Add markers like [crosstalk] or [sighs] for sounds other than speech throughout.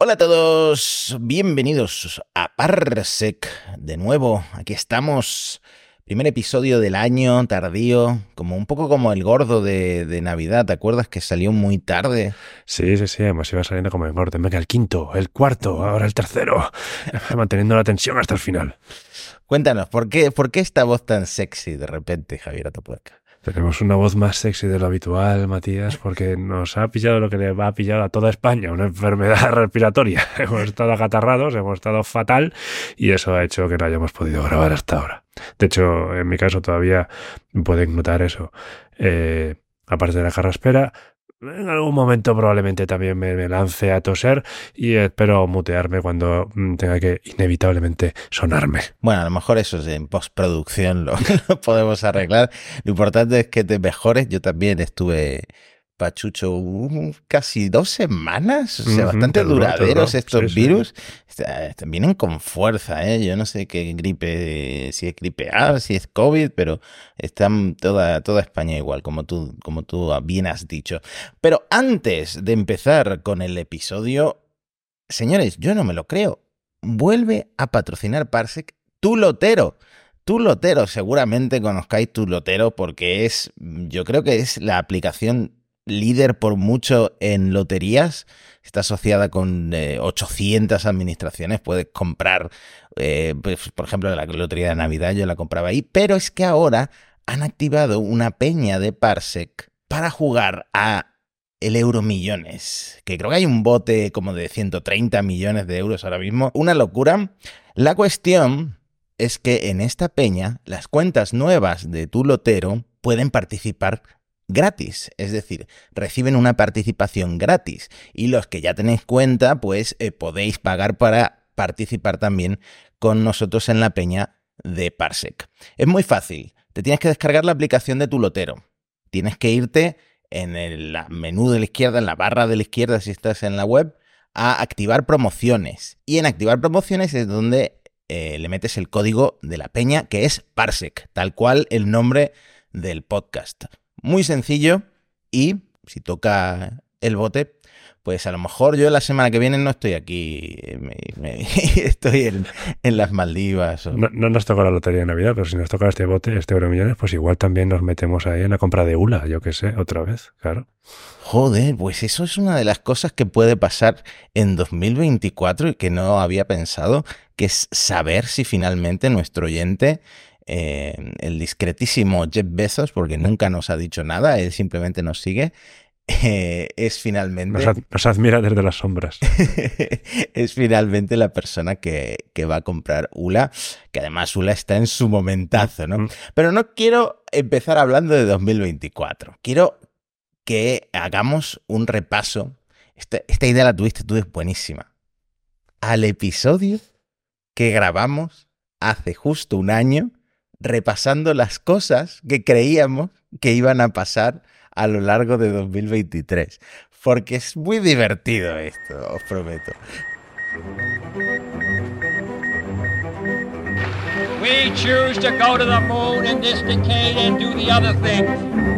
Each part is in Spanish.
Hola a todos, bienvenidos a Parsec. De nuevo, aquí estamos. Primer episodio del año, tardío, como un poco como el gordo de, de Navidad, ¿te acuerdas que salió muy tarde? Sí, sí, sí, hemos iba saliendo como en orden. Venga, el quinto, el cuarto, ahora el tercero. [laughs] Manteniendo la tensión hasta el final. Cuéntanos, ¿por qué, por qué esta voz tan sexy de repente, Javier Atopuerca? Tenemos una voz más sexy de lo habitual, Matías, porque nos ha pillado lo que le va a pillar a toda España, una enfermedad [laughs] respiratoria. [laughs] hemos estado acatarrados, hemos estado fatal y eso ha hecho que no hayamos podido grabar hasta ahora. De hecho, en mi caso todavía pueden notar eso. Eh, aparte de la carraspera, en algún momento probablemente también me, lance a toser y espero mutearme cuando mm, tenga que inevitablemente sonarme. Bueno, a lo mejor eso es en postproducción lo, [laughs] lo podemos arreglar. Lo importante es que te mejores. Yo también estuve pachucho casi dos semanas, o sea, bastante duraderos estos virus. Vienen con fuerza, ¿eh? Yo no sé qué gripe, si es gripe A, si es COVID, pero están toda, toda España igual, como tú, como tú bien has dicho. Pero antes de empezar con el episodio, señores, yo no me lo creo. Vuelve a patrocinar Parsec tu lotero. Tu Lotero, seguramente conozcáis Tu Lotero porque es, yo creo que es la aplicación líder por mucho en loterías. Está asociada con 800 eh, administraciones. Puedes comprar, eh, pues, por ejemplo, la lotería de Navidad, yo la compraba ahí. Pero es que ahora han activado una peña de Parsec para jugar a el euro millones, que creo que hay un bote como de 130 millones de euros ahora mismo. Una locura. La cuestión es que en esta peña las cuentas nuevas de tu lotero pueden participar gratis, es decir, reciben una participación gratis y los que ya tenéis cuenta, pues eh, podéis pagar para participar también con nosotros en la peña de Parsec. Es muy fácil, te tienes que descargar la aplicación de tu lotero, tienes que irte en el menú de la izquierda, en la barra de la izquierda si estás en la web, a activar promociones. Y en activar promociones es donde eh, le metes el código de la peña que es Parsec, tal cual el nombre del podcast. Muy sencillo y si toca el bote, pues a lo mejor yo la semana que viene no estoy aquí, [laughs] estoy en, las Maldivas. No, nos toca la lotería de Navidad, pero si nos toca este bote, este Euro Millones, pues igual también nos metemos ahí en la compra de ULA, yo qué sé, otra vez, claro. Joder, pues eso es una de las cosas que puede pasar en 2024 y que no había pensado, que es saber si finalmente nuestro oyente eh, el discretísimo Jeff Bezos, porque nunca nos ha dicho nada, él simplemente nos sigue, eh, es finalmente... Nos, admira desde las sombras. [laughs] es finalmente la persona que, que, va a comprar ULA, que además ULA está en su momentazo, ¿no? Mm. Pero no quiero empezar hablando de 2024, quiero que hagamos un repaso. Esta, esta idea la tuviste tú, es buenísima. Al episodio que grabamos hace justo un año repasando las cosas que creíamos que iban a pasar a lo largo de 2023. Porque es muy divertido esto, os prometo. We choose to go to the moon in this decade and do the other things,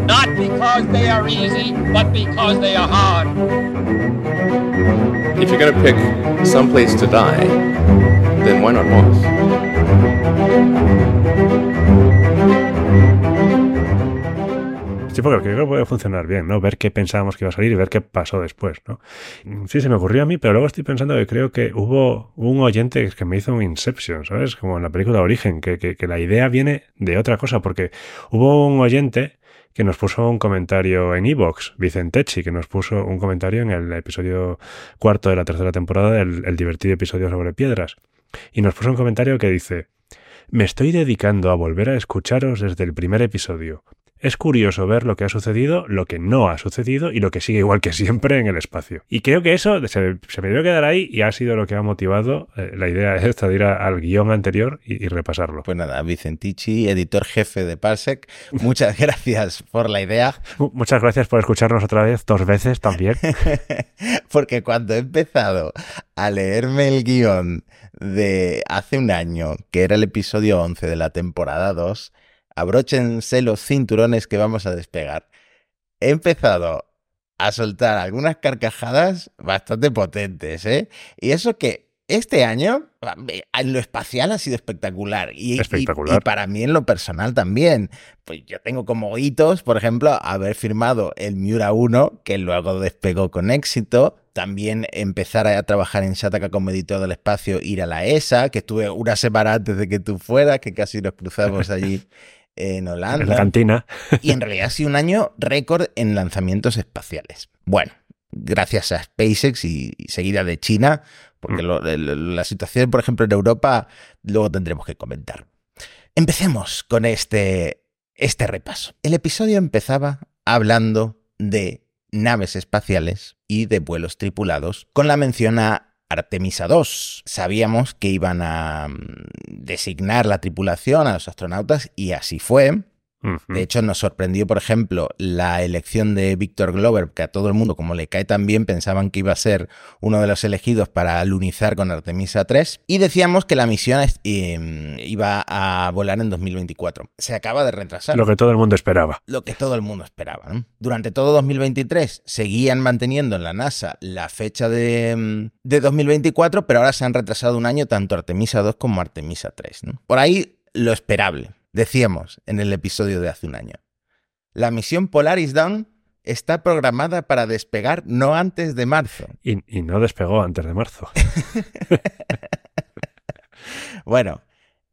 not because they are easy, but because they are hard. If you're going to pick some place to die, then why not Mars? Sí, porque creo que puede funcionar bien, ¿no? Ver qué pensábamos que iba a salir y ver qué pasó después, ¿no? Sí, se me ocurrió a mí, pero luego estoy pensando que creo que hubo un oyente que me hizo un Inception, ¿sabes? Como en la película Origen, que, la idea viene de otra cosa, porque hubo un oyente que nos puso un comentario en Evox, Vicentechi, que nos puso un comentario en el episodio cuarto de la tercera temporada del el divertido episodio sobre piedras. Y nos puso un comentario que dice, me estoy dedicando a volver a escucharos desde el primer episodio. Es curioso ver lo que ha sucedido, lo que no ha sucedido y lo que sigue igual que siempre en el espacio. Y creo que eso se, me debe quedar ahí y ha sido lo que ha motivado eh, la idea [laughs] esta de ir al guion anterior y, repasarlo. Pues nada, Vicentici, editor jefe de Parsec, [laughs] muchas gracias por la idea. Muchas gracias por escucharnos otra vez, dos veces también. [laughs] Porque cuando he empezado a leerme el guion de hace un año, que era el episodio 11 de la temporada 2, abróchense los cinturones que vamos a despegar. He empezado a soltar algunas carcajadas bastante potentes, ¿eh? Y eso que este año en lo espacial ha sido espectacular. Y, espectacular. Y, para mí en lo personal también. Pues yo tengo como hitos, por ejemplo, haber firmado el Miura 1, que luego despegó con éxito. También empezar a trabajar en Shataka como editor del espacio, ir a la ESA, que estuve una semana antes de que tú fueras, que casi nos cruzamos allí [laughs] [laughs] en Holanda. En la cantina. y en realidad ha sido un año récord en lanzamientos espaciales. Bueno, gracias a SpaceX y, seguida de China, porque mm. la situación, por ejemplo, en Europa, luego tendremos que comentar. Empecemos con este, este repaso. El episodio empezaba hablando de naves espaciales y de vuelos tripulados, con la mención a Artemisa 2. Sabíamos que iban a mm, designar la tripulación a los astronautas y así fue. De hecho, nos sorprendió, por ejemplo, la elección de Víctor Glover, que a todo el mundo, como le cae tan bien, pensaban que iba a ser uno de los elegidos para lunizar con Artemisa 3. Y decíamos que la misión em, iba a volar en 2024. Se acaba de retrasar. Lo que todo el mundo esperaba. Lo que todo el mundo esperaba. Durante todo 2023 seguían manteniendo en la NASA la fecha de, em, de 2024, pero ahora se han retrasado un año tanto Artemisa 2 como Artemisa 3. Por ahí lo esperable. Decíamos en el episodio de hace un año. La misión Polaris Dawn está programada para despegar no antes de marzo. Y, no despegó antes de marzo. [laughs] bueno,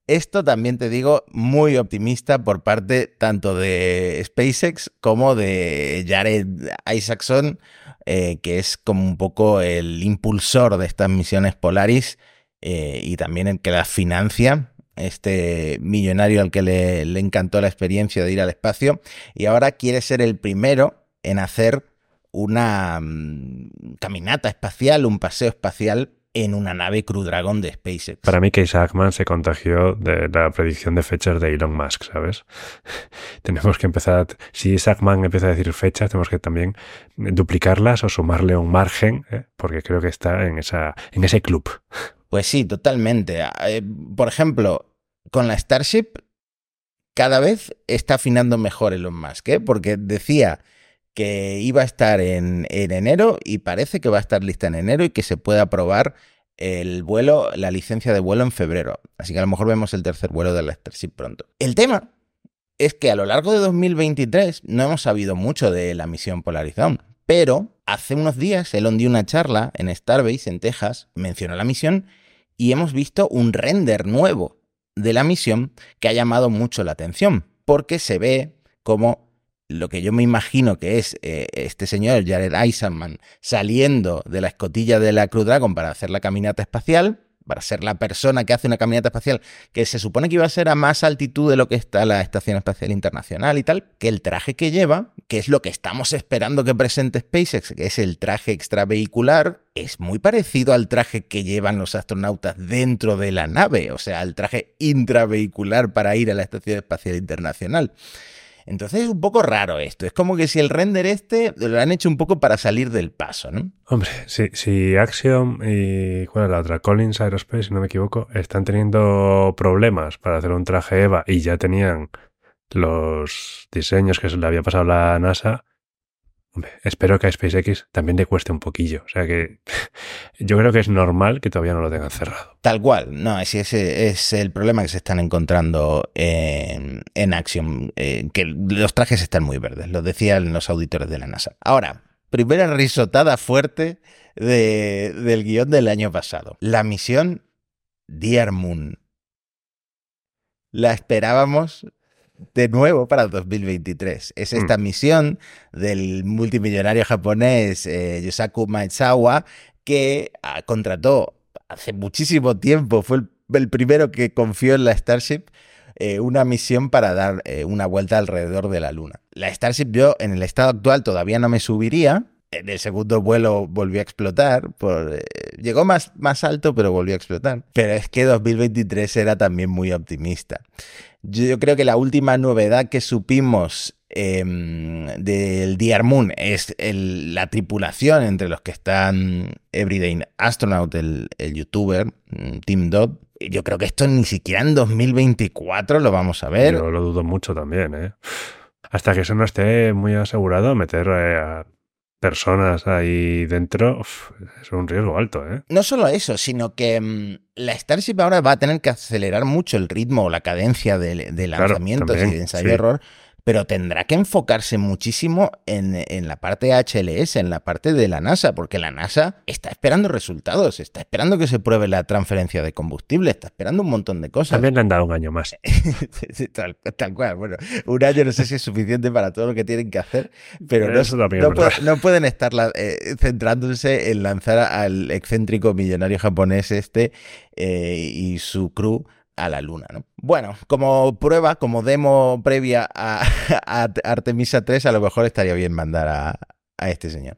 esto también te digo muy optimista por parte tanto de SpaceX como de Jared Isaacson, eh, que es como un poco el impulsor de estas misiones Polaris eh, y también el que las financia este millonario al que le, encantó la experiencia de ir al espacio, y ahora quiere ser el primero en hacer una mm, caminata espacial, un paseo espacial en una nave Crew Dragon de SpaceX. Para mí que Isaacman se contagió de la predicción de fechas de Elon Musk, ¿sabes? [laughs] tenemos que empezar, si Isaacman empieza a decir fechas, tenemos que también duplicarlas o sumarle un margen, ¿eh? porque creo que está en, esa, en ese club. Pues sí, totalmente. Eh, por ejemplo, con la Starship cada vez está afinando mejor Elon Musk, ¿eh? porque decía que iba a estar en, enero y parece que va a estar lista en enero y que se puede aprobar el vuelo, la licencia de vuelo en febrero. Así que a lo mejor vemos el tercer vuelo de la Starship pronto. El tema es que a lo largo de 2023 no hemos sabido mucho de la misión Polarizón, pero hace unos días Elon dio una charla en Starbase, en Texas, mencionó la misión y hemos visto un render nuevo de la misión que ha llamado mucho la atención, porque se ve como lo que yo me imagino que es eh, este señor, Jared Eisenman, saliendo de la escotilla de la Crew Dragon para hacer la caminata espacial, para ser la persona que hace una caminata espacial, que se supone que iba a ser a más altitud de lo que está la Estación Espacial Internacional y tal, que el traje que lleva, que es lo que estamos esperando que presente SpaceX, que es el traje extravehicular, es muy parecido al traje que llevan los astronautas dentro de la nave, o sea, al traje intravehicular para ir a la Estación Espacial Internacional. Entonces es un poco raro esto. Es como que si el render este lo han hecho un poco para salir del paso, ¿no? Hombre, si, si Axiom y ¿cuál es la otra? Collins Aerospace, si no me equivoco, están teniendo problemas para hacer un traje EVA y ya tenían los diseños que se le había pasado a la NASA, espero que a SpaceX también le cueste un poquillo. O sea que [laughs] yo creo que es normal que todavía no lo tengan cerrado. Tal cual, no, ese es el problema que se están encontrando en, en eh, que los trajes están muy verdes, lo decían los auditores de la NASA. Ahora, primera risotada fuerte del guion del año pasado. La misión Dear Moon. La esperábamos de nuevo para 2023. Es esta mm. misión del multimillonario japonés eh, Yosaku Maezawa que ah, contrató hace muchísimo tiempo, fue el, primero que confió en la Starship, eh, una misión para dar eh, una vuelta alrededor de la Luna. La Starship yo en el estado actual todavía no me subiría. En el segundo vuelo volvió a explotar. Por, llegó más, más alto, pero volvió a explotar. Pero es que 2023 era también muy optimista. Yo creo que la última novedad que supimos em, del Dear Moon es la tripulación entre los que están Everyday Astronaut, el, youtuber, mm, Tim Dodd. Yo creo que esto ni siquiera en 2024 lo vamos a ver. Yo lo dudo mucho también, ¿eh? Hasta que eso no esté muy asegurado, meter eh, personas ahí dentro, es un riesgo alto, ¿eh? No solo eso, sino que mm, la Starship ahora va a tener que acelerar mucho el ritmo o la cadencia de, de lanzamientos y de ensayo-error pero tendrá que enfocarse muchísimo en, la parte HLS, en la parte de la NASA, porque la NASA está esperando resultados, está esperando que se pruebe la transferencia de combustible, está esperando un montón de cosas. También le han dado un año más. [laughs] tal, cual, bueno, un año no sé si es suficiente para todo lo que tienen que hacer, pero no, pueden estar eh, centrándose en lanzar al excéntrico millonario japonés este eh, y su crew a la luna. ¿no? Bueno, como prueba, como demo previa a, [laughs] Artemisa 3, a lo mejor estaría bien mandar a, este señor.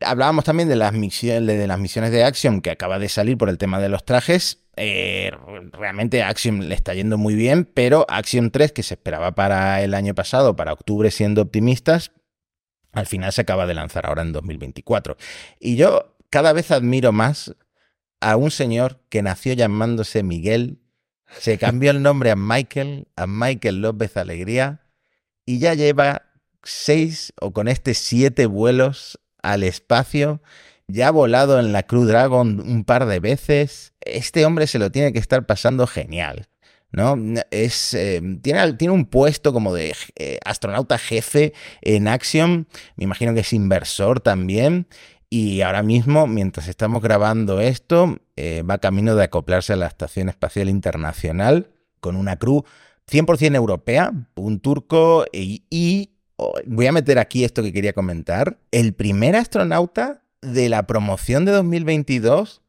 Hablábamos también de las, misiones, de las Axiom que acaba de salir por el tema de los trajes. Eh, realmente Axiom le está yendo muy bien, pero Axiom 3, que se esperaba para el año pasado, para octubre siendo optimistas, al final se acaba de lanzar ahora en 2024. Y yo cada vez admiro más a un señor que nació llamándose Miguel se cambió el nombre a Michael, a Michael López Alegría, y ya lleva seis o con este siete vuelos al espacio. Ya ha volado en la Crew Dragon un par de veces. Este hombre se lo tiene que estar pasando genial. ¿no? Es, eh, tiene, tiene, un puesto como de eh, astronauta jefe en Axiom, me imagino que es inversor también, y ahora mismo, mientras estamos grabando esto, eh, va camino de acoplarse a la Estación Espacial Internacional con una crew 100% europea, un turco y, oh, voy a meter aquí esto que quería comentar, el primer astronauta de la promoción de 2022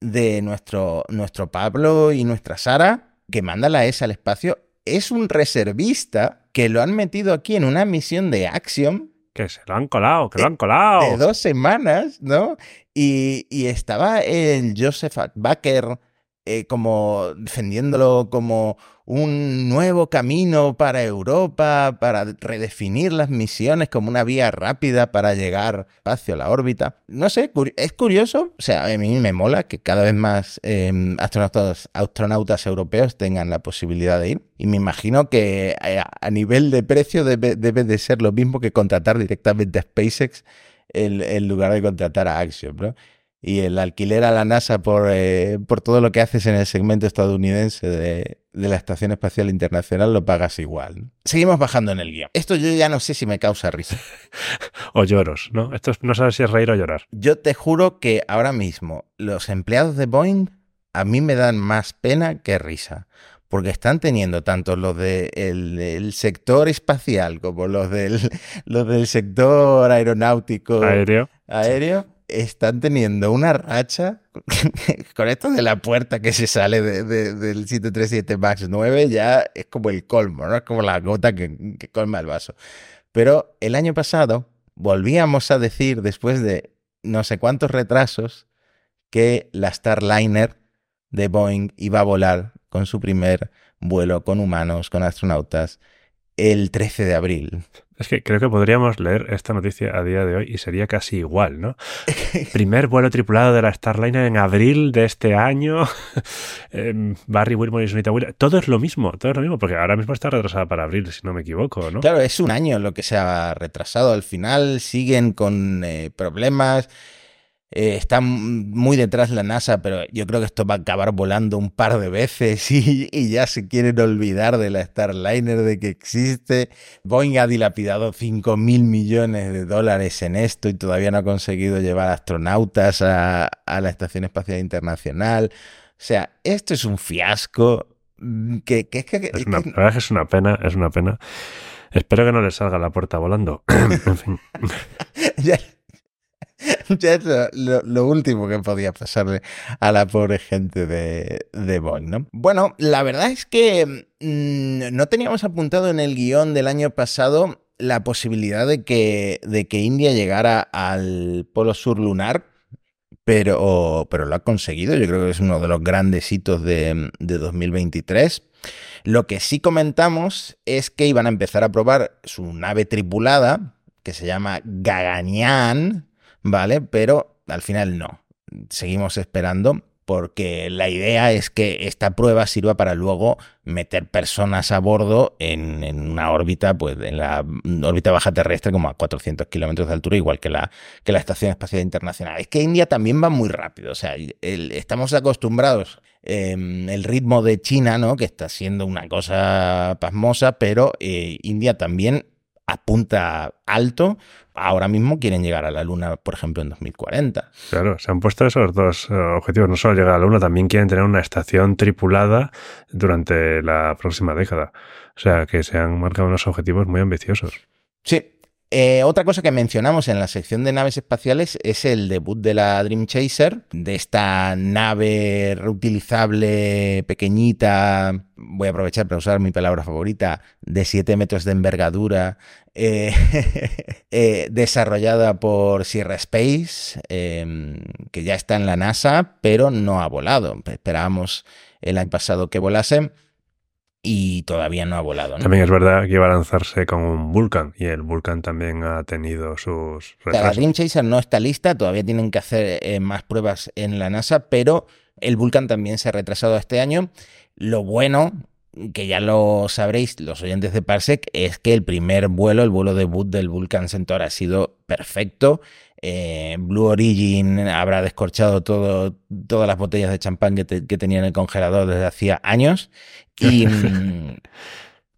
de nuestro, nuestro Pablo y nuestra Sara, que manda la ESA al espacio, es un reservista que lo han metido aquí en una misión de Axiom que se lo han colado, que lo han colado. De dos semanas, ¿no? Y, estaba el Joseph Baker eh, como defendiéndolo como un nuevo camino para Europa, para redefinir las misiones como una vía rápida para llegar hacia la órbita. No sé, es curioso, o sea, a mí me mola que cada vez más em, astronautas, astronautas, europeos tengan la posibilidad de ir. Y me imagino que eh, a, nivel de precio debe, de ser lo mismo que contratar directamente a SpaceX en, lugar de contratar a Axiom, ¿no? Y el alquiler a la NASA por, eh, por todo lo que haces en el segmento estadounidense de, la Estación Espacial Internacional lo pagas igual. Seguimos bajando en el guion. Esto yo ya no sé si me causa risa. [laughs] o lloros, ¿no? Esto no sabes si es reír o llorar. Yo te juro que ahora mismo los empleados de Boeing a mí me dan más pena que risa. Porque están teniendo tanto los del sector espacial como los del, [laughs] los del sector aeronáutico. Aéreo. Aéreo están teniendo una racha [laughs] con esto de la puerta que se sale del 737 MAX 9 ya es como el colmo, ¿no? Es como la gota que, que colma el vaso. Pero el año pasado volvíamos a decir, después de no sé cuántos retrasos, que la Starliner de Boeing iba a volar con su primer vuelo con humanos, con astronautas, el 13 de abril. Es que creo que podríamos leer esta noticia a día de hoy y sería casi igual, ¿no? Primer vuelo tripulado de la Starliner en abril de este año. [laughs] Em, Barry Wilmore y Sunita Williams. Todo es lo mismo, todo es lo mismo, porque ahora mismo está retrasada para abril, si no me equivoco, ¿no? Claro, es un año lo que se ha retrasado. Al final siguen con eh, problemas. Eh, está muy detrás la NASA, pero yo creo que esto va a acabar volando un par de veces [laughs] y, ya se quieren olvidar de la Starliner, de que existe. Boeing ha dilapidado 5 mil millones de dólares en esto y todavía no ha conseguido llevar astronautas a, la Estación Espacial Internacional. O sea, esto es un fiasco. Mm, que, es una, la verdad es una pena, es una pena. Espero que no le salga la puerta volando. [clears throat] en fin. [laughs] ya [laughs] es lo, último que podía pasarle a la pobre gente de, de ¿no? Bueno, la verdad es que mm, no teníamos apuntado en el guion del año pasado la posibilidad de que, de que India llegara al polo sur lunar, pero, pero lo ha conseguido. Yo creo que es uno de los grandes hitos de, de 2023. Lo que sí comentamos es que iban a empezar a probar su nave tripulada, que se llama Gaganyaan, ¿vale? Pero al final no. Seguimos esperando porque la idea es que esta prueba sirva para luego meter personas a bordo en, una órbita, pues en la órbita baja terrestre como a 400 kilómetros de altura, igual que la, que la Estación Espacial Internacional. Es que India también va muy rápido, o sea, estamos acostumbrados em, el ritmo de China, ¿no? Que está siendo una cosa pasmosa, pero eh, India también apunta alto. Ahora mismo quieren llegar a la Luna, por ejemplo, en 2040. Claro, se han puesto esos dos eh, objetivos. No solo llegar a la Luna, también quieren tener una estación tripulada durante la próxima década. O sea, que se han marcado unos objetivos muy ambiciosos. Sí, eh, otra cosa que mencionamos en la sección de naves espaciales es el debut de la Dream Chaser, de esta nave reutilizable pequeñita, voy a aprovechar para usar mi palabra favorita, de 7 metros de envergadura, eh, [laughs] eh, desarrollada por Sierra Space, em, que ya está en la NASA, pero no ha volado. Esperábamos el año pasado que volase y todavía no ha volado. También es verdad que iba a lanzarse con un Vulcan y el Vulcan también ha tenido sus retrasos. La Dream Chaser no está lista, todavía tienen que hacer eh, más pruebas en la NASA, pero el Vulcan también se ha retrasado este año. Lo bueno, que ya lo sabréis los oyentes de Parsec, es que el primer vuelo, el vuelo debut del Vulcan Centaur ha sido perfecto. Eh, Blue Origin habrá descorchado todo, todas las botellas de champán que, que tenía en el congelador desde hacía años. [laughs]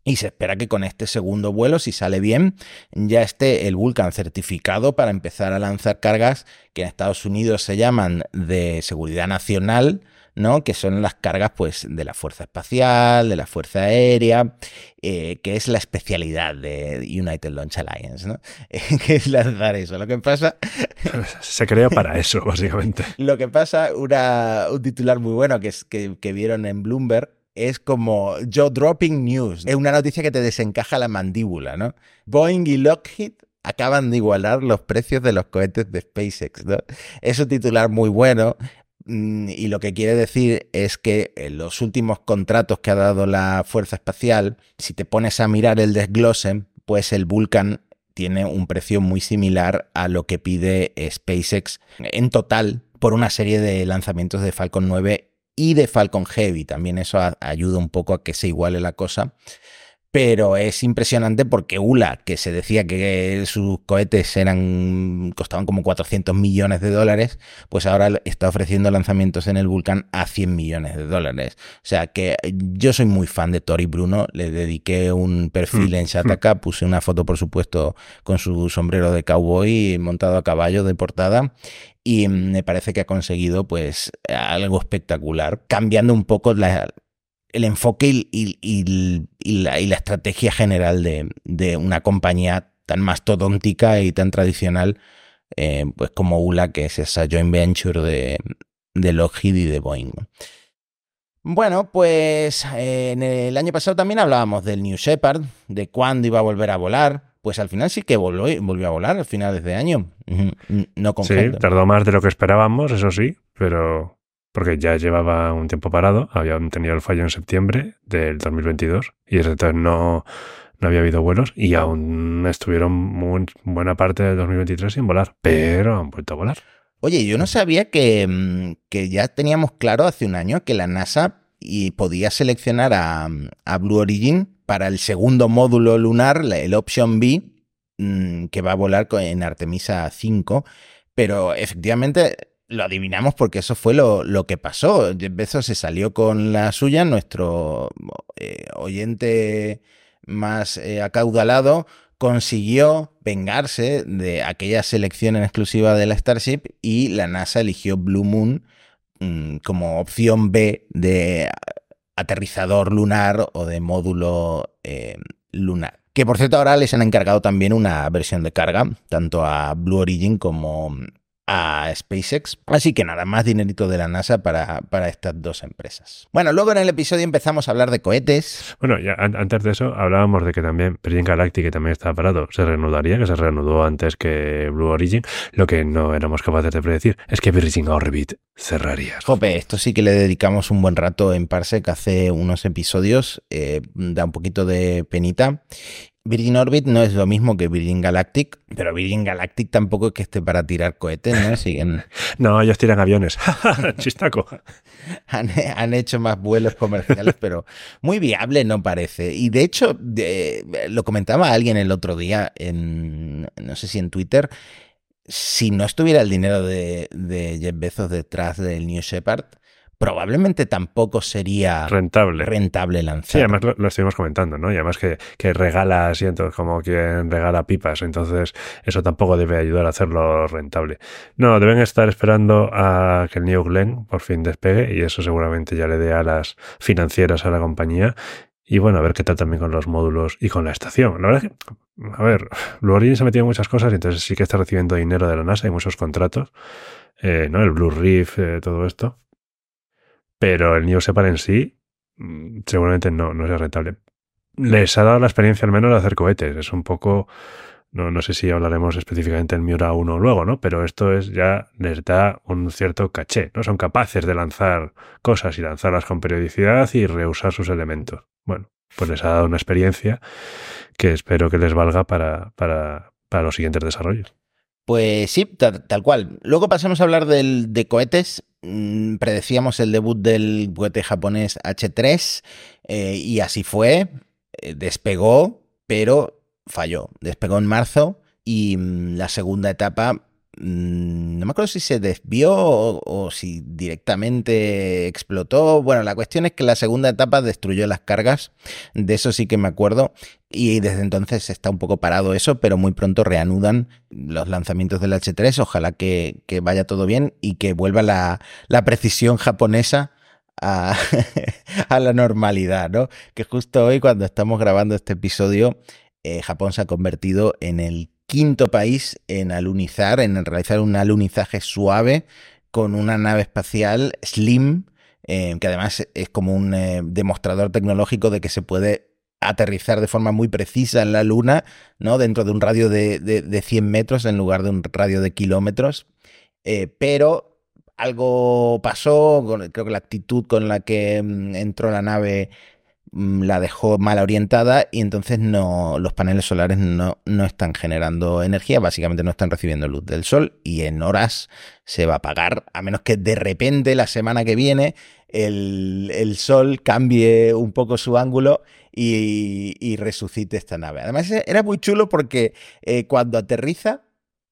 Y, se espera que con este segundo vuelo, si sale bien, ya esté el Vulcan certificado para empezar a lanzar cargas que en Estados Unidos se llaman de seguridad nacional, ¿no? Que son las cargas, pues, de la Fuerza Espacial, de la Fuerza Aérea, eh, que es la especialidad de United Launch Alliance, ¿no? [laughs] que es lanzar eso. Lo que pasa... [laughs] Se crea para eso, básicamente. [laughs] Lo que pasa, una, un titular muy bueno que, es, que, que vieron en Bloomberg, es como Joe Dropping News. Es una noticia que te desencaja la mandíbula, ¿no? Boeing y Lockheed acaban de igualar los precios de los cohetes de SpaceX, ¿no? Es un titular muy bueno y lo que quiere decir es que en los últimos contratos que ha dado la Fuerza Espacial, si te pones a mirar el desglose, pues el Vulcan tiene un precio muy similar a lo que pide SpaceX en total por una serie de lanzamientos de Falcon 9 y de Falcon Heavy. También eso ayuda un poco a que se iguale la cosa. Pero es impresionante porque ULA, que se decía que sus cohetes eran costaban como 400 millones de dólares, pues ahora está ofreciendo lanzamientos en el Vulcan a 100 millones de dólares. O sea que yo soy muy fan de Tori Bruno, le dediqué un perfil mm, en Shataka, mm. puse una foto por supuesto con su sombrero de cowboy montado a caballo de portada y me parece que ha conseguido pues algo espectacular, cambiando un poco el enfoque y, la, estrategia general de, una compañía tan mastodóntica y tan tradicional eh, pues como ULA, que es esa joint venture de, de Lockheed y de Boeing. Bueno, pues eh, en el año pasado también hablábamos del New Shepard, de cuándo iba a volver a volar, pues al final sí que volvió, volvió a volar al final de este año. No Sí, tardó más de lo que esperábamos, eso sí, pero porque ya llevaba un tiempo parado, habían tenido el fallo en septiembre del 2022 y desde entonces no, había habido vuelos y aún estuvieron buena parte del 2023 sin volar, pero han vuelto a volar. Oye, yo no sabía que, mm, que ya teníamos claro hace un año que la NASA y podía seleccionar a, a Blue Origin para el segundo módulo lunar, el Option B, mm, que va a volar en Artemisa 5, pero efectivamente lo adivinamos porque eso fue lo, que pasó. Bezos se salió con la suya, nuestro eh, oyente más eh, acaudalado consiguió vengarse de aquella selección en exclusiva de la Starship y la NASA eligió Blue Moon mm, como opción B de aterrizador lunar o de módulo eh, lunar. Que por cierto ahora les han encargado también una versión de carga, tanto a Blue Origin como a SpaceX. Así que nada, más dinerito de la NASA para, para, estas dos empresas. Bueno, luego en el episodio empezamos a hablar de cohetes. Bueno, ya antes de eso hablábamos de que también Virgin Galactic, que también estaba parado, se reanudaría, que se reanudó antes que Blue Origin. Lo que no éramos capaces de predecir es que Virgin Orbit cerraría. Jope, esto sí que le dedicamos un buen rato en Parsec hace unos episodios. Eh, da un poquito de penita. Virgin Orbit no es lo mismo que Virgin Galactic, pero Virgin Galactic tampoco es que esté para tirar cohetes, ¿no? [laughs] Siguen... no, ellos tiran aviones. [laughs] Chistaco. han, hecho más vuelos comerciales, pero muy viable no parece. Y de hecho, lo comentaba alguien el otro día, en, no sé si en Twitter, si no estuviera el dinero de, de Jeff Bezos detrás del New Shepard, probablemente tampoco sería rentable, rentable lanzar. Sí, además lo, estuvimos comentando, ¿no? Y además que, que regala asientos como quien regala pipas, entonces eso tampoco debe ayudar a hacerlo rentable. No, deben estar esperando a que el New Glenn por fin despegue y eso seguramente ya le dé a las financieras a la compañía. Y bueno, a ver qué tal también con los módulos y con la estación. La verdad es que, a ver, Blue se ha metido en muchas cosas y entonces sí que está recibiendo dinero de la NASA y muchos contratos. Eh, ¿no? El Blue Reef, eh, todo esto. Pero el New Separ en sí mm, seguramente no, no sea rentable. Les ha dado la experiencia al menos de hacer cohetes. Es un poco... No, no sé si hablaremos específicamente del Miura 1 luego, ¿no? Pero esto es ya les da un cierto caché, ¿no? Son capaces de lanzar cosas y lanzarlas con periodicidad y reusar sus elementos. Bueno, pues les ha dado una experiencia que espero que les valga para, para, para los siguientes desarrollos. Pues sí, tal, cual. Luego pasamos a hablar del, de cohetes. Mm, predecíamos el debut del cohete japonés H3 eh, y así fue. Eh, despegó, pero falló. Despegó en marzo y mm, la segunda etapa no me acuerdo si se desvió o, si directamente explotó. Bueno, la cuestión es que la segunda etapa destruyó las cargas, de eso sí que me acuerdo, y desde entonces está un poco parado eso, pero muy pronto reanudan los lanzamientos del H3. Ojalá que, vaya todo bien y que vuelva la, precisión japonesa. A, [laughs] a, la normalidad, ¿no? Que justo hoy, cuando estamos grabando este episodio, eh, Japón se ha convertido en el quinto país en alunizar, en realizar un alunizaje suave con una nave espacial Slim, eh, que además es como un eh, demostrador tecnológico de que se puede aterrizar de forma muy precisa en la Luna, ¿no? Dentro de un radio de, de, 100 metros en lugar de un radio de kilómetros. Eh, pero algo pasó, creo que la actitud con la que mm, entró la nave la dejó mal orientada y entonces no, los paneles solares no, no, están generando energía, básicamente no están recibiendo luz del sol y en horas se va a apagar, a menos que de repente la semana que viene el, sol cambie un poco su ángulo y, resucite esta nave. Además era muy chulo porque eh, cuando aterriza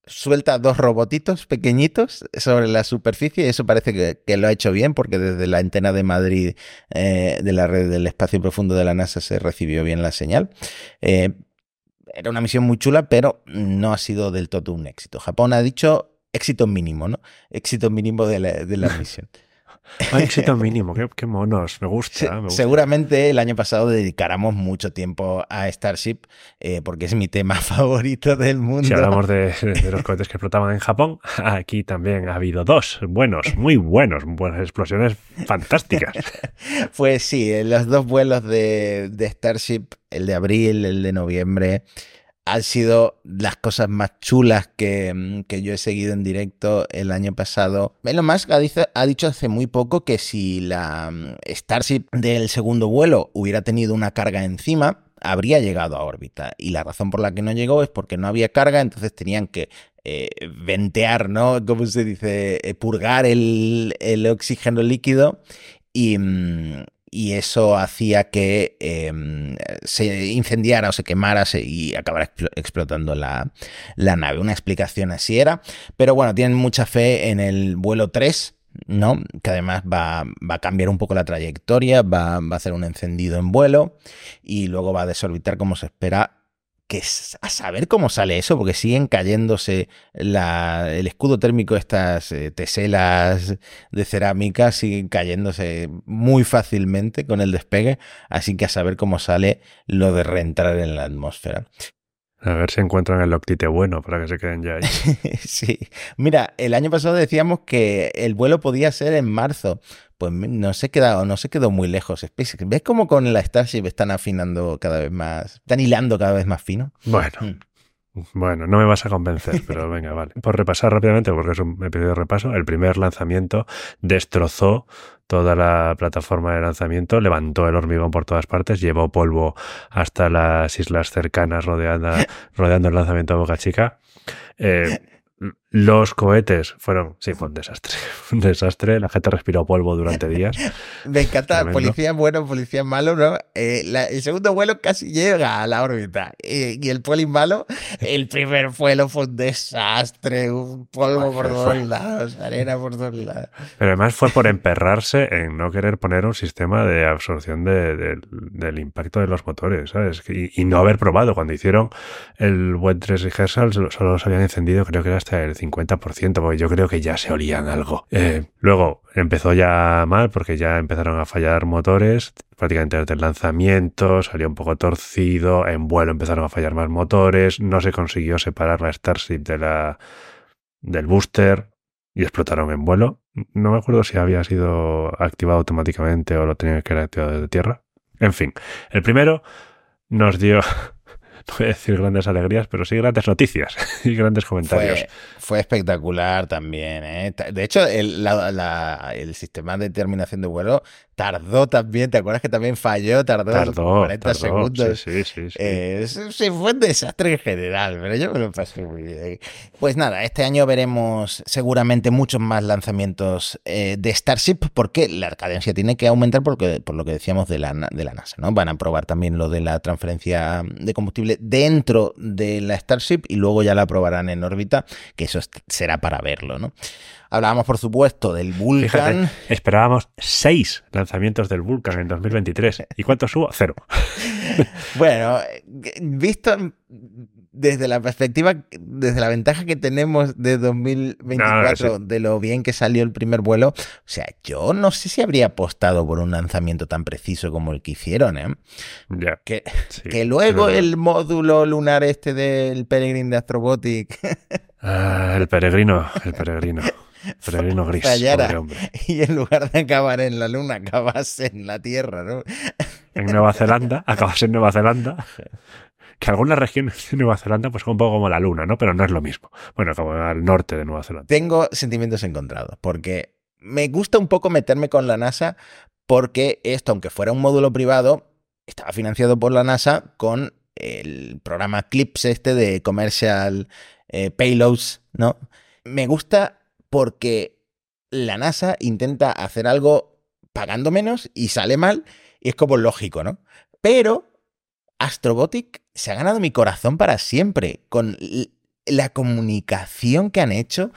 suelta dos robotitos pequeñitos sobre la superficie y eso parece que, lo ha hecho bien porque desde la antena de Madrid eh, de la red del espacio profundo de la NASA se recibió bien la señal. Eh, era una misión muy chula, pero no ha sido del todo un éxito. Japón ha dicho éxito mínimo, ¿no? Éxito mínimo de la [laughs] misión. [laughs] Hay éxito mínimo, qué, monos, me gusta, Seguramente el año pasado dedicáramos mucho tiempo a Starship, eh, porque es mi tema [laughs] favorito del mundo. Si hablamos de, los cohetes que explotaban en Japón, [laughs] aquí también ha habido dos buenos, muy buenos, buenas explosiones fantásticas. pues sí, los dos vuelos de, de Starship, el de abril, el de noviembre, han sido las cosas más chulas que, que, yo he seguido en directo el año pasado. Elon Musk ha, ha, dicho hace muy poco que si la mm, Starship del segundo vuelo hubiera tenido una carga encima, habría llegado a órbita. Y la razón por la que no llegó es porque no había carga, entonces tenían que eh, ventear, ¿no? ¿Cómo se dice? Eh, purgar el, el oxígeno líquido y, mm, y eso hacía que em, se incendiara o se quemara y acabara explotando la, nave. Una explicación así era. Pero bueno, tienen mucha fe en el vuelo 3. ¿no? Que además va, va, a cambiar un poco la trayectoria, va, va, a hacer un encendido en vuelo y luego va a desorbitar como se espera que a saber cómo sale eso, porque siguen cayéndose el escudo térmico, estas eh, teselas de cerámica, siguen cayéndose muy fácilmente con el despegue, así que a saber cómo sale lo de reentrar en la atmósfera. A ver si encuentran el octite bueno para que se queden ya ahí. [laughs] sí. Mira, el año pasado decíamos que el vuelo podía ser en marzo. Pues no se, quedó, no se quedó muy lejos. ¿Ves cómo con la Starship están afinando cada vez más? Están hilando cada vez más fino. Bueno. Hmm. Bueno, no me vas a convencer, [laughs] pero venga, vale. Por repasar rápidamente, porque es un episodio de repaso, el primer lanzamiento destrozó toda la plataforma de lanzamiento, levantó el hormigón por todas partes, llevó polvo hasta las islas cercanas rodeando, rodeando el lanzamiento de Boca Chica. Eh, [laughs] los cohetes fueron, sí, fue un desastre. [laughs] Un desastre. La gente respiró polvo durante días. [laughs] Me encanta, policía bueno, policía malo, ¿no? Eh, el segundo vuelo casi llega a la órbita. Eh, y el poli malo, el primer vuelo fue un desastre, un polvo por todos lados, arena por todos lados. Pero además fue por [laughs] emperrarse en no querer poner un sistema de absorción del impacto de los motores, ¿sabes? Y, no haber probado. Cuando hicieron el Web 3 Rehearsal, solo los habían encendido, creo que era hasta el 50%, porque yo creo que ya se olían algo. Eh, luego empezó ya mal porque ya empezaron a fallar motores, prácticamente desde el lanzamiento, salió un poco torcido, en vuelo empezaron a fallar más motores, no se consiguió separar la Starship de la, del booster y explotaron en vuelo. No me acuerdo si había sido activado automáticamente o lo tenía que haber activado desde tierra. En fin, el primero nos dio [laughs] no voy a decir grandes alegrías, pero sí grandes noticias [laughs] y grandes comentarios. Fue, espectacular también. ¿eh? De hecho, el, el, sistema de terminación de vuelo tardó también. ¿Te acuerdas que también falló? Tardó, 40 segundos. Sí, sí, sí. Eh, sí. fue un desastre en general, pero yo me lo pasé muy bien. Pues nada, este año veremos seguramente muchos más lanzamientos eh, de Starship porque la cadencia tiene que aumentar por lo que decíamos de la, de la NASA. ¿no? Van a probar también lo de la transferencia de combustible dentro de la Starship y luego ya la probarán en órbita, que eso será para verlo, ¿no? Hablábamos, por supuesto, del Vulcan. esperábamos seis lanzamientos del Vulcan en 2023. ¿Y cuántos hubo? Cero. [laughs] bueno, visto desde la perspectiva, desde la ventaja que tenemos de 2024, de lo bien que salió el primer vuelo, o sea, yo no sé si habría apostado por un lanzamiento tan preciso como el que hicieron, ¿eh? que, que, luego el módulo lunar este del Peregrine de Astrobotic. Ah, el peregrino, el peregrino. [laughs] Peregrino gris. [laughs] y en lugar de acabar en la luna, acabas en la Tierra, ¿no? En Nueva Zelanda, [laughs] acabas en Nueva Zelanda que algunas regiones de Nueva Zelanda, pues un poco como la luna, ¿no? Pero no es lo mismo. Bueno, como al norte de Nueva Zelanda. Tengo sentimientos encontrados, porque me gusta un poco meterme con la NASA, porque esto, aunque fuera un módulo privado, estaba financiado por la NASA con el programa CLIPS este de Commercial eh, Payloads, ¿no? Me gusta porque la NASA intenta hacer algo pagando menos y sale mal, y es como lógico, ¿no? Pero Astrobotic se ha ganado mi corazón para siempre con la comunicación que han hecho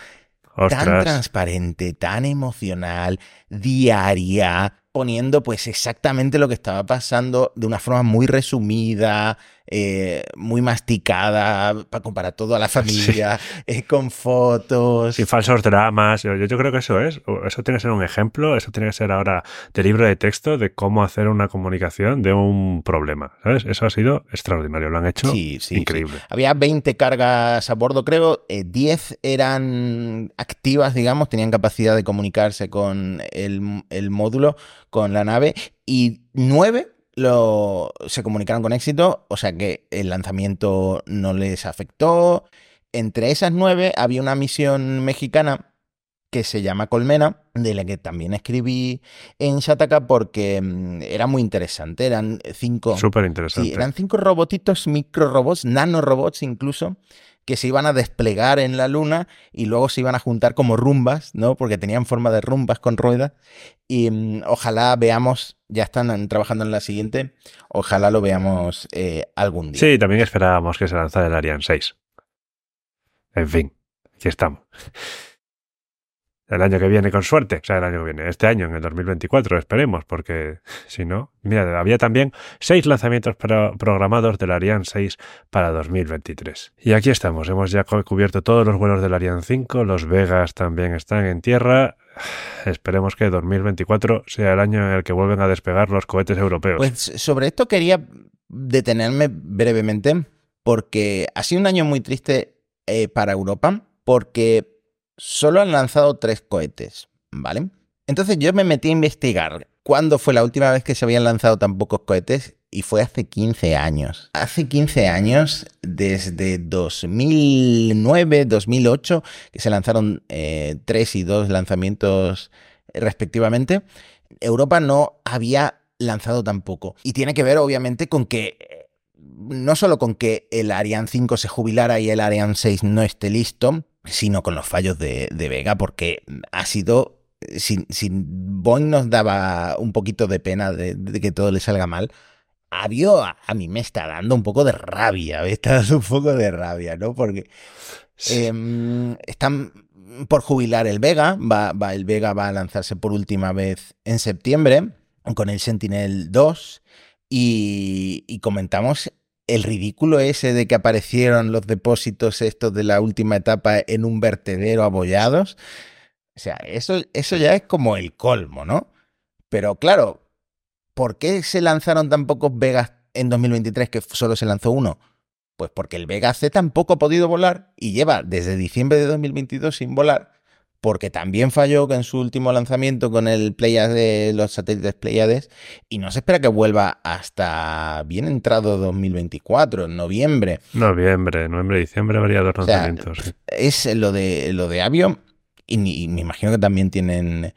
tan transparente, tan emocional, diaria, poniendo pues exactamente lo que estaba pasando de una forma muy resumida, eh, muy masticada para comparar todo a la familia, [laughs] eh, con fotos. Y falsos dramas. Yo, yo, creo que eso es. Eso tiene que ser un ejemplo, eso tiene que ser ahora de libro de texto de cómo hacer una comunicación de un problema. ¿Sabes? Eso ha sido extraordinario. Lo han hecho increíble. Había 20 cargas a bordo, creo. 10 eh, eran activas, digamos, tenían capacidad de comunicarse con el, el módulo, con la nave. Y 9 lo, se comunicaron con éxito, o sea que el lanzamiento no les afectó. Entre esas nueve había una misión mexicana que se llama Colmena, de la que también escribí en Shataka porque mm, era muy interesante. Eran cinco. Súper interesante. eran cinco robotitos, micro robots, nanorobots incluso, que se iban a desplegar en la luna y luego se iban a juntar como rumbas, ¿no? Porque tenían forma de rumbas con ruedas. Y mm, ojalá veamos, ya están trabajando en la siguiente, ojalá lo veamos eh, algún día. Sí, también esperábamos que se lanzara el Ariane 6. En fin, aquí estamos el año que viene con suerte, o sea, el año que viene, este año, en el 2024, esperemos, porque [laughs] si no, mira, había también seis lanzamientos programados del Ariane 6 para 2023. Y aquí estamos, hemos ya cubierto todos los vuelos del Ariane 5, los Vegas también están en tierra. [sighs] Esperemos que 2024 sea el año en el que vuelven a despegar los cohetes europeos. Pues sobre esto quería detenerme brevemente, porque ha sido un año muy triste eh, para Europa, porque solo han lanzado tres cohetes, ¿vale? Entonces yo me metí a investigar cuándo fue la última vez que se habían lanzado tan pocos cohetes y fue hace 15 años. Hace 15 años, desde 2009, 2008, que se lanzaron eh, tres y dos lanzamientos respectivamente, Europa no había lanzado tampoco. Y tiene que ver, obviamente, con que eh, no solo con que el Ariane 5 se jubilara y el Ariane 6 no esté listo, sino con los fallos de, Vega, porque ha sido. Si, Boeing nos daba un poquito de pena de, que todo le salga mal, a, a mí me está dando un poco de rabia, me está dando un poco de rabia, ¿no? Porque em, están por jubilar el Vega, va, va, el Vega va a lanzarse por última vez en septiembre con el Sentinel 2 y, comentamos el ridículo ese de que aparecieron los depósitos estos de la última etapa en un vertedero abollados. O sea, eso, eso ya es como el colmo, ¿no? Pero claro, ¿por qué se lanzaron tan pocos Vegas en 2023 que solo se lanzó uno? Pues porque el Vega C tampoco ha podido volar y lleva desde diciembre de 2022 sin volar porque también falló en su último lanzamiento con el Pleiades de los satélites Pleiades y no se espera que vuelva hasta bien entrado 2024, en noviembre. Noviembre, noviembre, diciembre habría dos lanzamientos. Es lo de lo de Avio y, me imagino que también tienen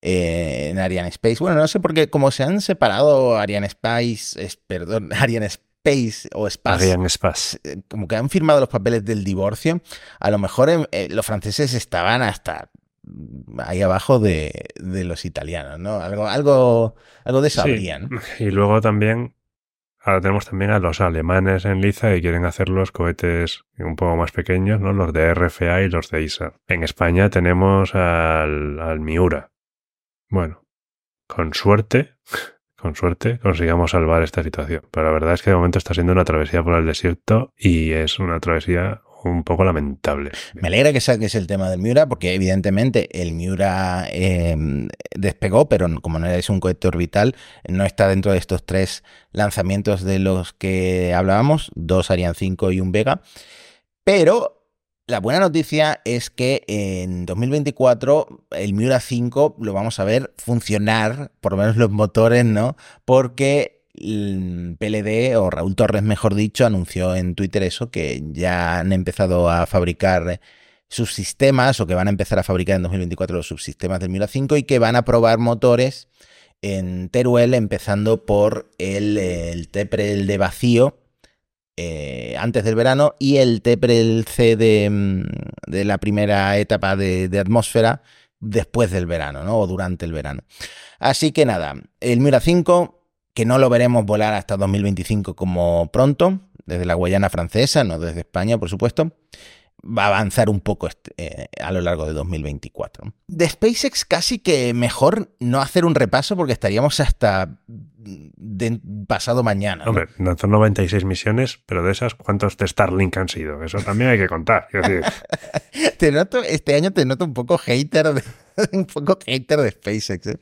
eh, en Ariane Space. Bueno, no sé por qué, como se han separado Ariane Space, es, perdón, [laughs] Ariane Space o Space. Ariane Space. Eh, como que han firmado los papeles del divorcio. A lo mejor eh, los franceses estaban hasta ahí abajo de, los italianos, ¿no? Algo, algo, algo de eso Y luego también, ahora tenemos también a los alemanes en Liza que quieren hacer los cohetes un poco más pequeños, ¿no? Los de RFA y los de ISA. En España tenemos al, al Miura. Bueno, con suerte, con suerte consigamos salvar esta situación. Pero la verdad es que de momento está siendo una travesía por el desierto y es una travesía un poco lamentable. Me alegra que saques el tema del Miura, porque evidentemente el Miura em, despegó, pero como no es un cohete orbital, no está dentro de estos tres lanzamientos de los que hablábamos, dos Ariane 5 y un Vega. Pero la buena noticia es que en 2024 el Miura 5 lo vamos a ver funcionar, por lo menos los motores, ¿no? Porque PLD, o Raúl Torres, mejor dicho, anunció en Twitter eso, que ya han empezado a fabricar subsistemas o que van a empezar a fabricar en 2024 los subsistemas del Miura 5 y que van a probar motores en Teruel, empezando por el, el Teprel de vacío eh, antes del verano y el Teprel C de, mm, de la primera etapa de, de, atmósfera después del verano, ¿no? O durante el verano. Así que nada, el Miura 5 que no lo veremos volar hasta 2025 como pronto, desde la Guayana francesa, no desde España, por supuesto, va a avanzar un poco este, eh, a lo largo de 2024. De SpaceX casi que mejor no hacer un repaso porque estaríamos hasta pasado mañana. Hombre, lanzó 96 misiones, pero de esas, ¿cuántos de Starlink han sido? Eso también hay que contar. [laughs] te noto, este año te noto un poco hater de, [laughs] un poco hater de SpaceX. ¿eh?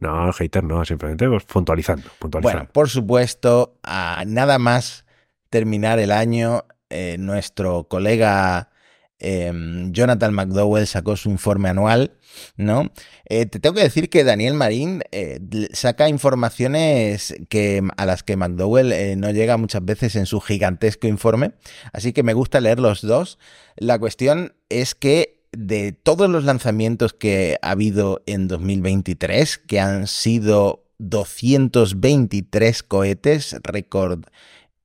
No, [laughs] hater no, simplemente pues, puntualizando, Bueno, por supuesto, a nada más terminar el año, eh, nuestro colega em, Jonathan McDowell sacó su informe anual, ¿no? Eh, te tengo que decir que Daniel Marín eh, saca informaciones que, a las que McDowell no llega muchas veces en su gigantesco informe, así que me gusta leer los dos. La cuestión es que de todos los lanzamientos que ha habido en 2023, que han sido 223 cohetes, récord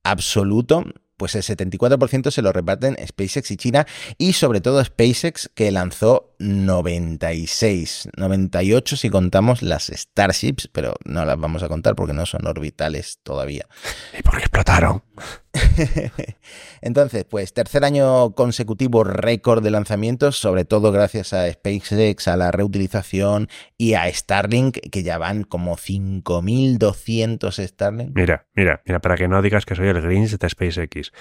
absoluto, pues el 74% se lo reparten SpaceX y China y sobre todo SpaceX que lanzó 96, 98 si contamos las Starships, pero no las vamos a contar porque no son orbitales todavía. ¿Y por qué explotaron? [laughs] Entonces, pues tercer año consecutivo récord de lanzamientos, sobre todo gracias a SpaceX, a la reutilización y a Starlink, que ya van como 5.200 Starlink. Mira, mira, mira, para que no digas que soy el Grinch de SpaceX.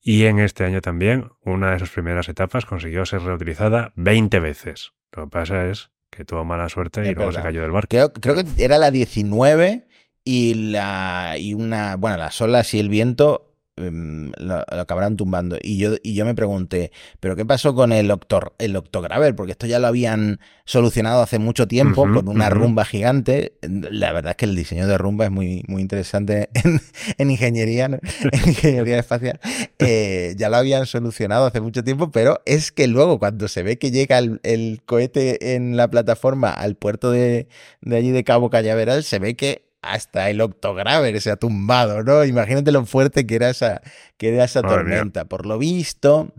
Y en este año también, una de sus primeras etapas consiguió ser reutilizada 20 veces. Lo que pasa es que tuvo mala suerte y luego se cayó del barco. Creo, creo que era la 19 y la y una, bueno, las olas y el viento em, lo, acabarán tumbando. Y yo, y yo me pregunté, ¿pero qué pasó con el, octor, el Octograver? Porque esto ya lo habían solucionado hace mucho tiempo con una rumba gigante. La verdad es que el diseño de rumba es muy, muy interesante [laughs] en, ingeniería, [laughs] en ingeniería espacial. Eh, ya lo habían solucionado hace mucho tiempo, pero es que luego cuando se ve que llega el, cohete en la plataforma al puerto de, de allí de Cabo Cañaveral, se ve que hasta el octograver se ha tumbado, ¿no? Imagínate lo fuerte que era esa, que era esa tormenta. Por lo visto,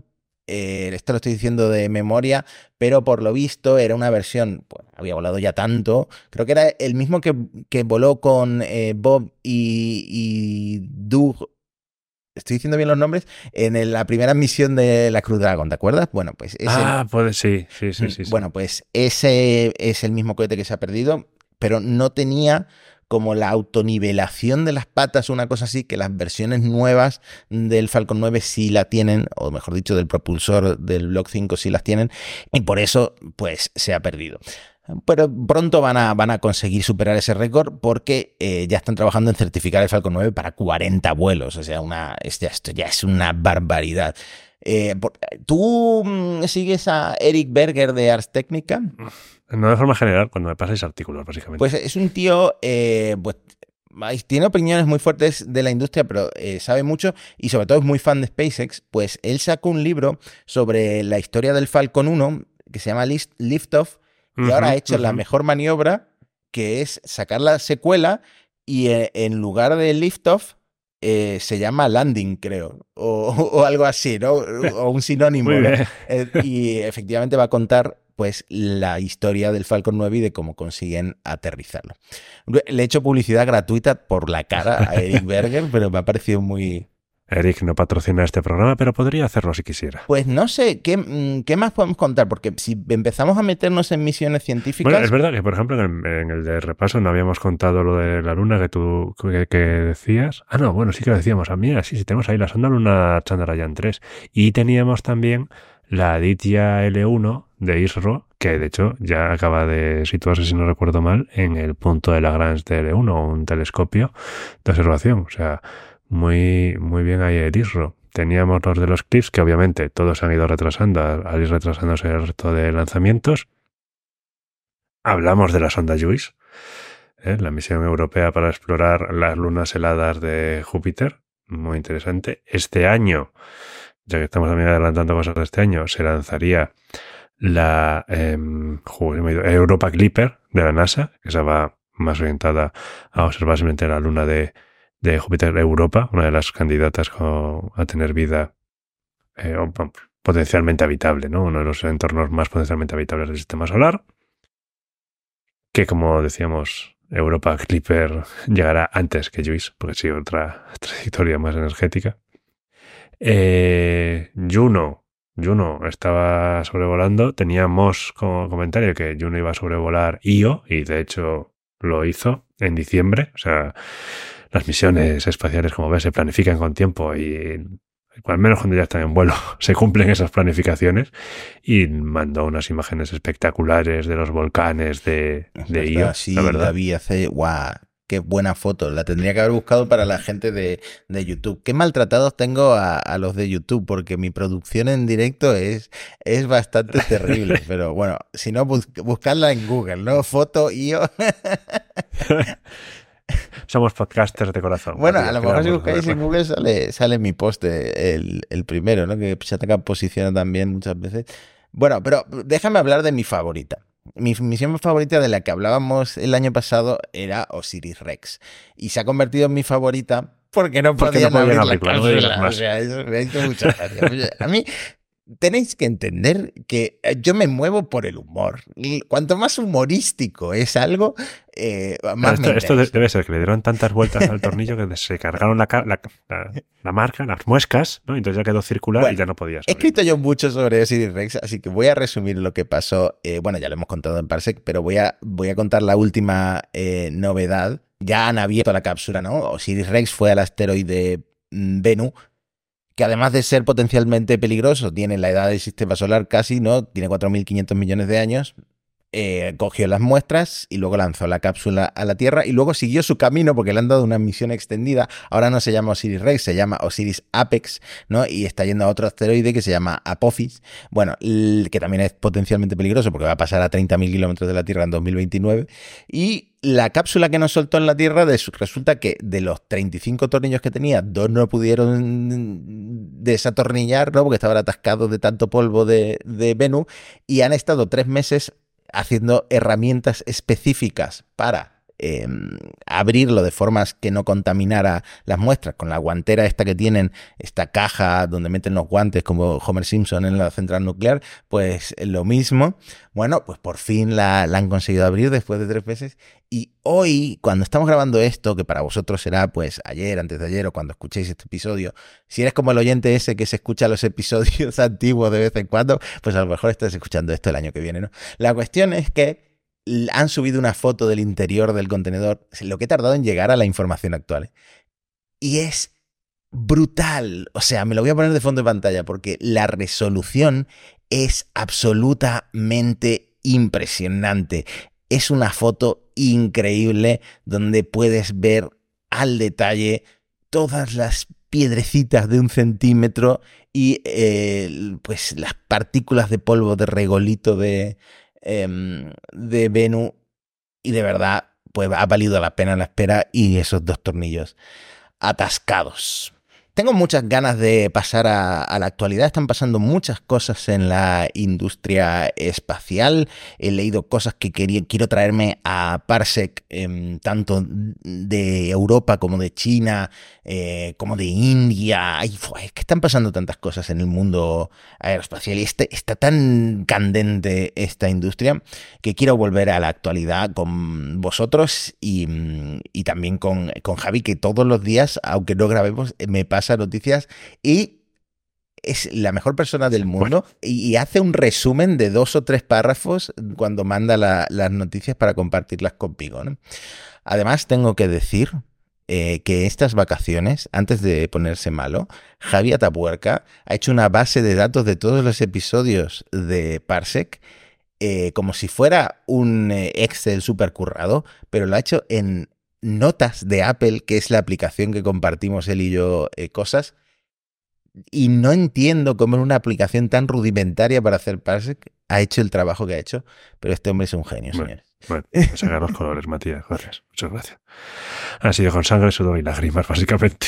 eh, esto lo estoy diciendo de memoria, pero por lo visto era una versión, pues, había volado ya tanto, creo que era el mismo que, que voló con eh, Bob y, y Doug estoy diciendo bien los nombres, en la primera misión de la Cruz Dragon, ¿te acuerdas? Bueno, pues ese, Ah, puede, sí, sí, sí, sí. Bueno, pues ese es el mismo cohete que se ha perdido, pero no tenía como la autonivelación de las patas, una cosa así, que las versiones nuevas del Falcon 9 sí la tienen, o mejor dicho, del propulsor del Block 5 sí las tienen, y por eso, pues, se ha perdido. Pero pronto van a, van a conseguir superar ese récord porque eh, ya están trabajando en certificar el Falcon 9 para 40 vuelos. O sea, una, esto ya es una barbaridad. Eh, ¿Tú mm, sigues a Eric Berger de Ars Technica? No de forma general, cuando me pasáis artículos, básicamente. Pues es un tío, eh, pues tiene opiniones muy fuertes de la industria, pero eh, sabe mucho y sobre todo es muy fan de SpaceX. Pues él sacó un libro sobre la historia del Falcon 1 que se llama Lift Off y ahora ha hecho la mejor maniobra que es sacar la secuela y en lugar de Lift Off eh, se llama landing, creo, o, [laughs] algo así, ¿no? [laughs] O un sinónimo. Eh, y efectivamente va a contar pues la historia del Falcon 9 y de cómo consiguen aterrizarlo. Le he hecho publicidad gratuita por la cara a [laughs] Eric Berger, pero me ha parecido muy, Eric no patrocina este programa, pero podría hacerlo si quisiera. Pues no sé, ¿qué, mm, qué más podemos contar? Porque si empezamos a meternos en misiones científicas... Bueno, es verdad que, por ejemplo, en el, de repaso no habíamos contado lo de la luna que tú que, decías. Ah, no, bueno, sí que lo decíamos. Ah, mira, sí, sí, tenemos ahí la sonda luna Chandrayaan 3. Y teníamos también la Aditya L1 de ISRO, que de hecho ya acaba de situarse, si no recuerdo mal, en el punto de Lagrange de L1, un telescopio de observación. O sea muy, muy bien ahí el ISRO. Teníamos los de los clips, que obviamente todos han ido retrasando al ir retrasándose el resto de lanzamientos. Hablamos de la sonda JUICE, ¿eh? la misión europea para explorar las lunas heladas de Júpiter. Muy interesante. Este año, ya que estamos también adelantando cosas de este año, se lanzaría la em, Europa Clipper de la NASA, que se va más orientada a observar simplemente la luna de de Júpiter Europa, una de las candidatas a tener vida eh, potencialmente habitable, ¿no? uno de los entornos más potencialmente habitables del sistema solar, que como decíamos, Europa Clipper [laughs] llegará antes que JUICE, porque sigue otra [laughs] trayectoria más energética. Eh, Juno, Juno estaba sobrevolando, teníamos como comentario que Juno iba a sobrevolar Io, y de hecho lo hizo en diciembre, o sea, las misiones espaciales, como ves, se planifican con tiempo y al menos cuando ya están en vuelo, [laughs] se cumplen esas planificaciones y mandó unas imágenes espectaculares de los volcanes de, de Io. Sí, la verdad. hace, guau, qué buena foto. La tendría que haber buscado para la gente de, de YouTube. Qué maltratados tengo a, a, los de YouTube, porque mi producción en directo es, es bastante terrible. [laughs] Pero bueno, si no, buscadla en Google, ¿no? Foto IO. [laughs] Somos podcasters de corazón. Bueno, a lo mejor si buscáis en Google sale, sale mi post, el, el primero, ¿no? Que se ataca posición también muchas veces. Bueno, pero déjame hablar de mi favorita. Mi misión favorita de la que hablábamos el año pasado era Osiris Rex. Y se ha convertido en mi favorita porque no podían, no abrir la cápsula. O sea, eso me ha hecho mucha gracia. A mí tenéis que entender que eh, yo me muevo por el humor. Cuanto más humorístico es algo, eh, más esto, debe ser que le dieron tantas vueltas al tornillo que se cargaron la, la, marca, las muescas, ¿no? Entonces ya quedó circular y ya no podías. He escrito yo mucho sobre Osiris Rex, así que voy a resumir lo que pasó. Eh, bueno, ya lo hemos contado en Parsec, pero voy a, voy a contar la última novedad. Ya han abierto la cápsula, ¿no? Osiris Rex fue al asteroide mm, Bennu que además de ser potencialmente peligroso, tiene la edad del sistema solar casi, ¿no? Tiene 4.500 millones de años. Eh, cogió las muestras y luego lanzó la cápsula a la Tierra y luego siguió su camino porque le han dado una misión extendida. Ahora no se llama Osiris Rex, se llama Osiris Apex, ¿no? Y está yendo a otro asteroide que se llama Apophis, bueno, que también es potencialmente peligroso porque va a pasar a 30.000 kilómetros de la Tierra en 2029. Y la cápsula que nos soltó en la Tierra resulta que de los 35 tornillos que tenía, dos no pudieron desatornillar, ¿no? Porque estaban atascados de tanto polvo de, de Venus y han estado tres meses haciendo herramientas específicas para Em, abrirlo de formas que no contaminara las muestras, con la guantera esta que tienen, esta caja donde meten los guantes como Homer Simpson en la central nuclear, pues lo mismo. Bueno, pues por fin la, han conseguido abrir después de tres meses. Y hoy, cuando estamos grabando esto, que para vosotros será pues ayer, antes de ayer o cuando escuchéis este episodio, si eres como el oyente ese que se escucha los episodios [laughs] antiguos de vez en cuando, pues a lo mejor estás escuchando esto el año que viene, ¿no? La cuestión es que han subido una foto del interior del contenedor, lo que he tardado en llegar a la información actual. Y es brutal. O sea, me lo voy a poner de fondo de pantalla porque la resolución es absolutamente impresionante. Es una foto increíble donde puedes ver al detalle todas las piedrecitas de un centímetro y eh, pues las partículas de polvo de regolito de, Em, de Venu y de verdad pues ha valido la pena la espera y esos dos tornillos atascados. Tengo muchas ganas de pasar a, la actualidad. Están pasando muchas cosas en la industria espacial. He leído cosas que quiero traerme a Parsec, em, tanto de Europa como de China, eh, como de India. es que están pasando tantas cosas en el mundo aeroespacial y este, está tan candente esta industria que quiero volver a la actualidad con vosotros y, y también con, con Javi, que todos los días, aunque no grabemos, me pasa noticias y es la mejor persona del mundo y, hace un resumen de dos o tres párrafos cuando manda las noticias para compartirlas conmigo. Además, tengo que decir eh, que estas vacaciones, antes de ponerse malo, Javi Atapuerca ha hecho una base de datos de todos los episodios de Parsec. Eh, como si fuera un eh, Excel super currado, pero lo ha hecho en notas de Apple, que es la aplicación que compartimos él y yo eh, cosas, y no entiendo cómo en una aplicación tan rudimentaria para hacer Parsec ha hecho el trabajo que ha hecho, pero este hombre es un genio, señores. Bueno, sacar los [laughs] colores, Matías. Gracias. Muchas gracias. Ha sido con sangre, sudor y lágrimas, [laughs] básicamente.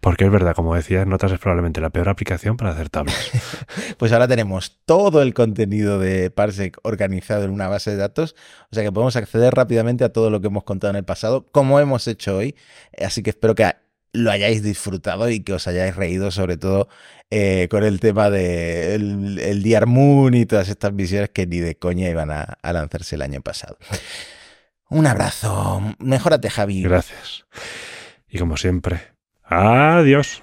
Porque es verdad, como decías, Notas es probablemente la peor aplicación para hacer tablas. [laughs] pues ahora tenemos todo el contenido de Parsec organizado en una base de datos, o sea que podemos acceder rápidamente a todo lo que hemos contado en el pasado, como hemos hecho hoy. Así que espero que lo hayáis disfrutado y que os hayáis reído, sobre todo eh, con el tema de el, el Moon y todas estas misiones que ni de coña iban a, a lanzarse el año pasado. Un abrazo. Mejórate, Javi. Gracias. Y como siempre, adiós.